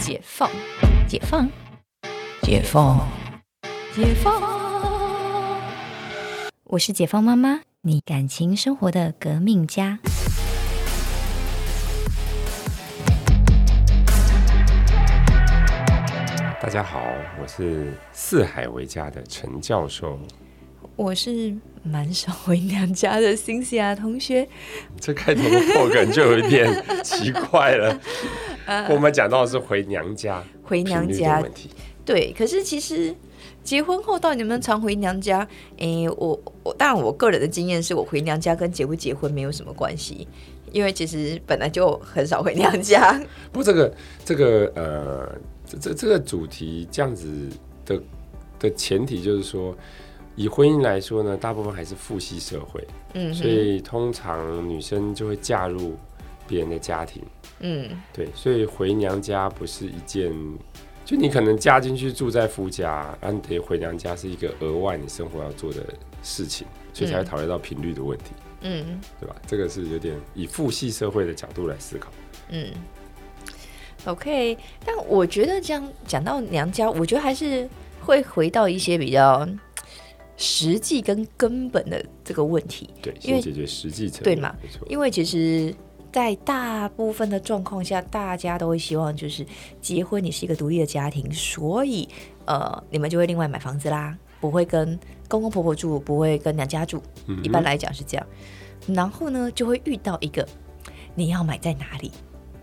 解放，解放，解放，解放。我是解放妈妈，你感情生活的革命家。大家好，我是四海为家的陈教授。我是蛮少回娘家的新西亚同学。这开头的破梗就有一点奇怪了。我们讲到的是回娘家，回娘家问题。对，可是其实结婚后到底能不能常回娘家？诶，我我当然我个人的经验是我回娘家跟结不结婚没有什么关系，因为其实本来就很少回娘家。不，这个这个呃，这这这个主题这样子的的前提就是说。以婚姻来说呢，大部分还是父系社会，嗯，所以通常女生就会嫁入别人的家庭，嗯，对，所以回娘家不是一件，就你可能嫁进去住在夫家，然后得回娘家是一个额外你生活要做的事情，所以才会讨论到频率的问题，嗯，对吧？这个是有点以父系社会的角度来思考，嗯，OK，但我觉得这样讲到娘家，我觉得还是会回到一些比较。实际跟根本的这个问题，对，因为解决实际层对嘛？因为其实，在大部分的状况下，大家都会希望就是结婚，你是一个独立的家庭，所以呃，你们就会另外买房子啦，不会跟公公婆婆住，不会跟娘家住。一般来讲是这样。然后呢，就会遇到一个你要买在哪里？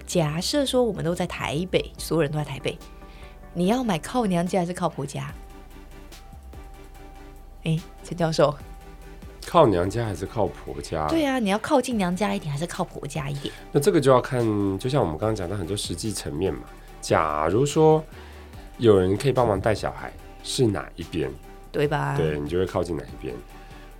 假设说我们都在台北，所有人都在台北，你要买靠娘家还是靠婆家？哎，陈教授，靠娘家还是靠婆家？对啊，你要靠近娘家一点，还是靠婆家一点？那这个就要看，就像我们刚刚讲的很多实际层面嘛。假如说有人可以帮忙带小孩，是哪一边？对吧？对你就会靠近哪一边，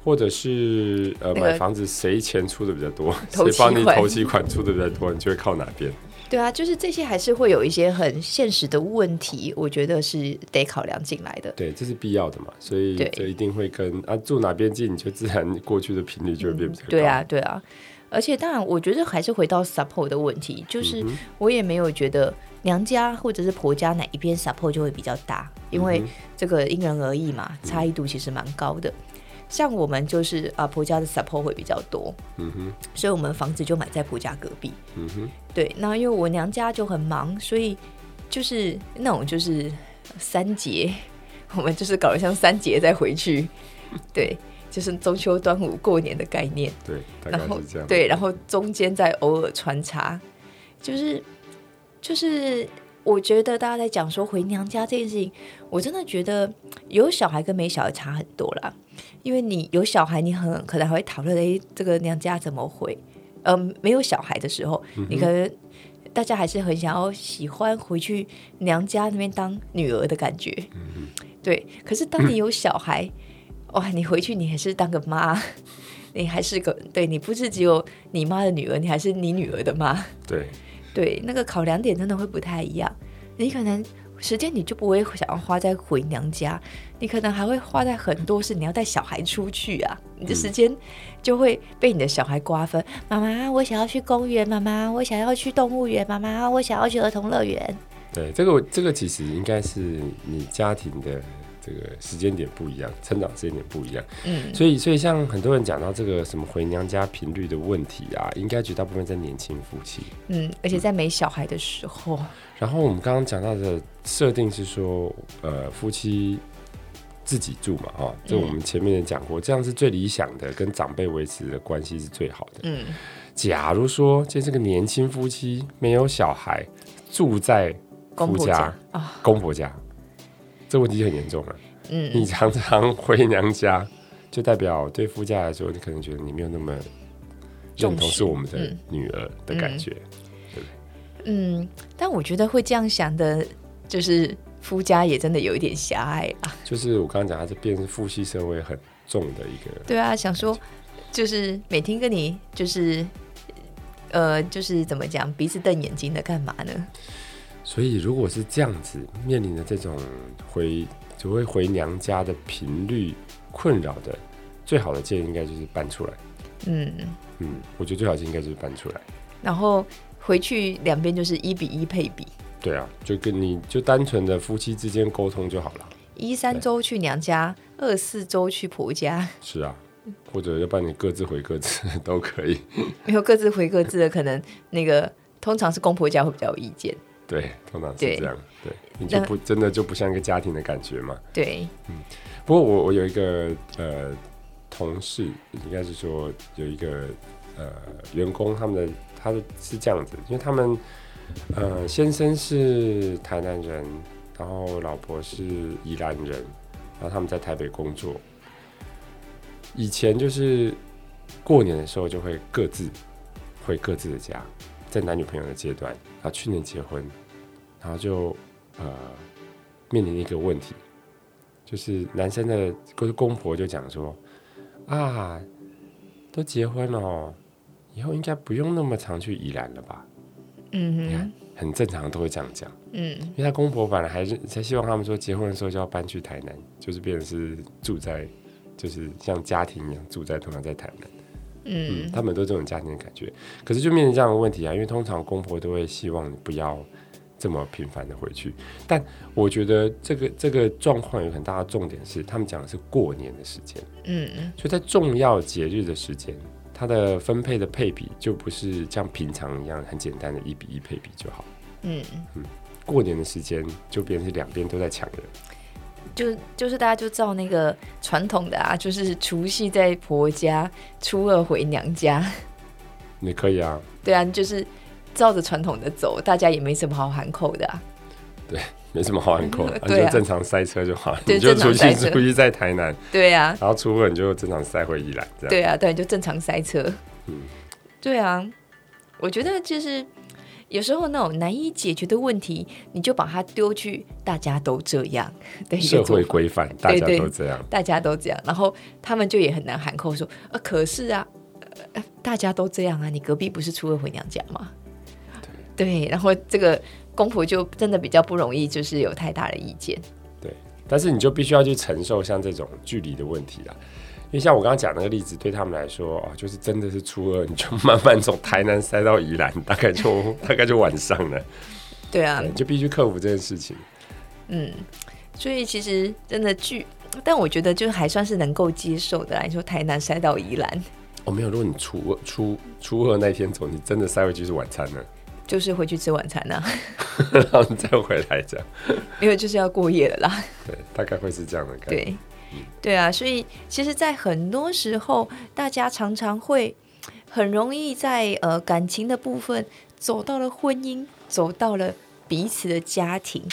或者是呃，买房子谁钱出的比较多，谁帮你投期款出的比较多，你就会靠哪边？对啊，就是这些还是会有一些很现实的问题，我觉得是得考量进来的。对，这是必要的嘛，所以这一定会跟啊住哪边近，你就自然过去的频率就会变比较高。对啊，对啊，而且当然，我觉得还是回到 support 的问题，就是我也没有觉得娘家或者是婆家哪一边 support 就会比较大，因为这个因人而异嘛，差异度其实蛮高的。像我们就是啊，婆家的 support 会比较多，嗯哼，所以我们房子就买在婆家隔壁，嗯哼，对。那因为我娘家就很忙，所以就是那种就是三节，我们就是搞得像三节再回去，对，就是中秋、端午、过年的概念，对，然后对，然后中间再偶尔穿插，就是就是。我觉得大家在讲说回娘家这件事情，我真的觉得有小孩跟没小孩差很多啦。因为你有小孩，你很可能还会讨论诶，这个娘家怎么回？嗯，没有小孩的时候，你可能大家还是很想要喜欢回去娘家那边当女儿的感觉。对。可是当你有小孩，哇，你回去你还是当个妈，你还是个对你不是只有你妈的女儿，你还是你女儿的妈。对。对，那个考量点真的会不太一样。你可能时间你就不会想要花在回娘家，你可能还会花在很多是你要带小孩出去啊，你的时间就会被你的小孩瓜分。妈妈，我想要去公园；妈妈，我想要去动物园；妈妈，我想要去儿童乐园。对，这个这个其实应该是你家庭的。这个时间点不一样，成长时间点不一样，嗯，所以所以像很多人讲到这个什么回娘家频率的问题啊，应该绝大部分在年轻夫妻，嗯，而且在没小孩的时候。然后我们刚刚讲到的设定是说，呃，夫妻自己住嘛，哈，这我们前面也讲过，这样是最理想的，跟长辈维持的关系是最好的。嗯，假如说这是个年轻夫妻，没有小孩，住在夫家啊，公婆家。这问题很严重啊。嗯，你常常回娘家，就代表对夫家来说，你可能觉得你没有那么认同是我们的女儿的感觉，对不对？嗯，但我觉得会这样想的，就是夫家也真的有一点狭隘啊。就是我刚刚讲，他这变是父系社会很重的一个。对啊，想说就是每天跟你就是呃，就是怎么讲，鼻子瞪眼睛的干嘛呢？所以，如果是这样子面临的这种回只会回娘家的频率困扰的，最好的建议应该就是搬出来。嗯嗯，我觉得最好建议应该就是搬出来。然后回去两边就是一比一配比。对啊，就跟你就单纯的夫妻之间沟通就好了。一三周去娘家，二四周去婆家。是啊，或者要不然你各自回各自都可以。没有各自回各自的，可能那个通常是公婆家会比较有意见。对，通常是这样。对，你就不真的就不像一个家庭的感觉嘛。对，嗯。不过我我有一个呃同事，应该是说有一个呃员工，他们的他是这样子，因为他们呃先生是台南人，然后老婆是宜兰人，然后他们在台北工作。以前就是过年的时候就会各自回各自的家，在男女朋友的阶段，然后去年结婚，然后就呃面临一个问题。就是男生的公公婆就讲说啊，都结婚了，哦以后应该不用那么常去宜兰了吧？嗯哼，很正常，都会这样讲。嗯，因为他公婆本来还是才希望他们说结婚的时候就要搬去台南，就是变成是住在，就是像家庭一样住在同样在台南。嗯，他们都这种家庭的感觉，可是就面临这样的问题啊，因为通常公婆都会希望你不要。这么频繁的回去，但我觉得这个这个状况有很大的重点是，他们讲的是过年的时间，嗯。嗯，所以在重要节日的时间，它的分配的配比就不是像平常一样很简单的一比一配比就好，嗯嗯，过年的时间就变成两边都在抢人，就就是大家就照那个传统的啊，就是除夕在婆家，初二回娘家，你可以啊，对啊，就是。照着传统的走，大家也没什么好喊口的。啊。对，没什么好喊口，你就正常塞车就好了。你就出去出去在台南，对呀。然后初二你就正常塞回宜兰，对啊，对，就正常塞车。嗯，对啊。我觉得就是有时候那种难以解决的问题，你就把它丢去大家都这样 的社会规范，大家都这样，大家都这样，然后他们就也很难喊口说啊，可是啊，大家都这样啊，你隔壁不是初二回娘家吗？对，然后这个公婆就真的比较不容易，就是有太大的意见。对，但是你就必须要去承受像这种距离的问题啦。因为像我刚刚讲那个例子，对他们来说啊，就是真的是初二，你就慢慢从台南塞到宜兰，大概就大概就晚上了。对啊，你就必须克服这件事情。嗯，所以其实真的距，但我觉得就还算是能够接受的。你说台南塞到宜兰，哦，没有，如果你初二初初二那天走，你真的塞回去是晚餐呢。就是回去吃晚餐呐，然后再回来这样，因为就是要过夜了啦。对，大概会是这样的感觉。对，对啊，所以其实，在很多时候，大家常常会很容易在呃感情的部分走到了婚姻，走到了彼此的家庭，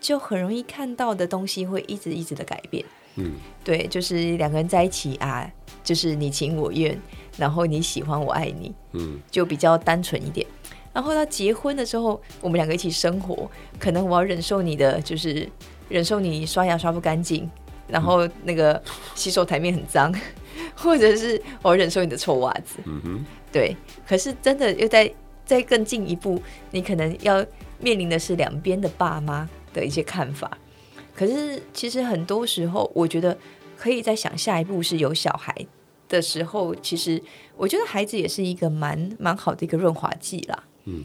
就很容易看到的东西会一直一直的改变。嗯，对，就是两个人在一起啊，就是你情我愿，然后你喜欢我爱你，嗯，就比较单纯一点。然后到结婚的时候，我们两个一起生活，可能我要忍受你的，就是忍受你刷牙刷不干净，然后那个洗手台面很脏，或者是我忍受你的臭袜子。嗯哼，对。可是真的又在再更进一步，你可能要面临的是两边的爸妈的一些看法。可是其实很多时候，我觉得可以在想下一步是有小孩的时候，其实我觉得孩子也是一个蛮蛮好的一个润滑剂啦。嗯，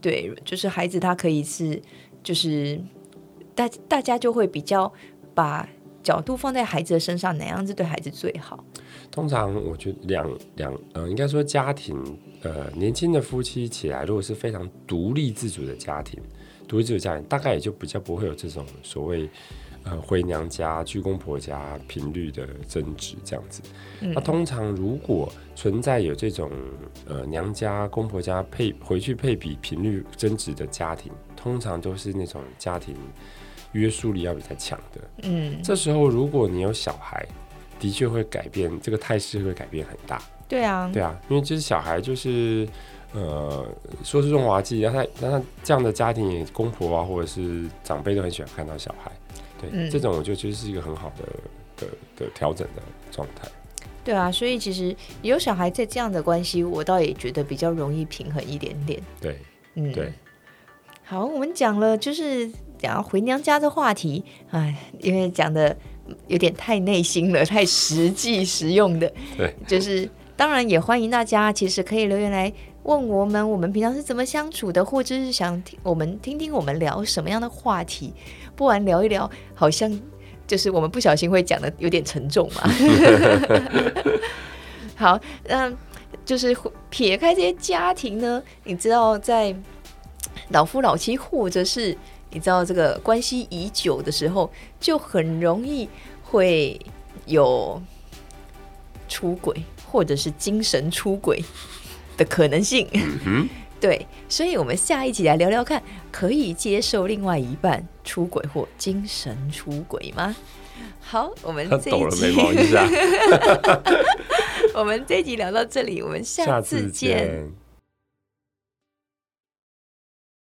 对，就是孩子他可以是，就是大大家就会比较把角度放在孩子的身上，哪样子对孩子最好？通常我觉得两两呃，应该说家庭呃，年轻的夫妻起来，如果是非常独立自主的家庭，独立自主家庭，大概也就比较不会有这种所谓。呃，回娘家、去公婆家频率的争执这样子。那通常如果存在有这种呃娘家、公婆家配回去配比频率争执的家庭，通常都是那种家庭约束力要比较强的。嗯，这时候如果你有小孩，的确会改变这个态势，会改变很大。对啊，对啊，因为就是小孩就是呃说是润滑剂，让他让他这样的家庭，公婆啊或者是长辈都很喜欢看到小孩。对，这种我觉得其实是一个很好的的的调整的状态。对啊，所以其实有小孩在这样的关系，我倒也觉得比较容易平衡一点点。对，嗯，对。好，我们讲了就是讲回娘家的话题，哎，因为讲的有点太内心了，太实际实用的。对，就是当然也欢迎大家，其实可以留言来问我们我们平常是怎么相处的，或者是想听我们听听我们聊什么样的话题，不然聊一聊，好像就是我们不小心会讲的有点沉重嘛。好，那，就是撇开这些家庭呢，你知道在老夫老妻，或者是你知道这个关系已久的时候，就很容易会有出轨，或者是精神出轨的可能性。对，所以我们下一集来聊聊看，可以接受另外一半出轨或精神出轨吗？好，我们这一集，我们这一集聊到这里，我们下次见。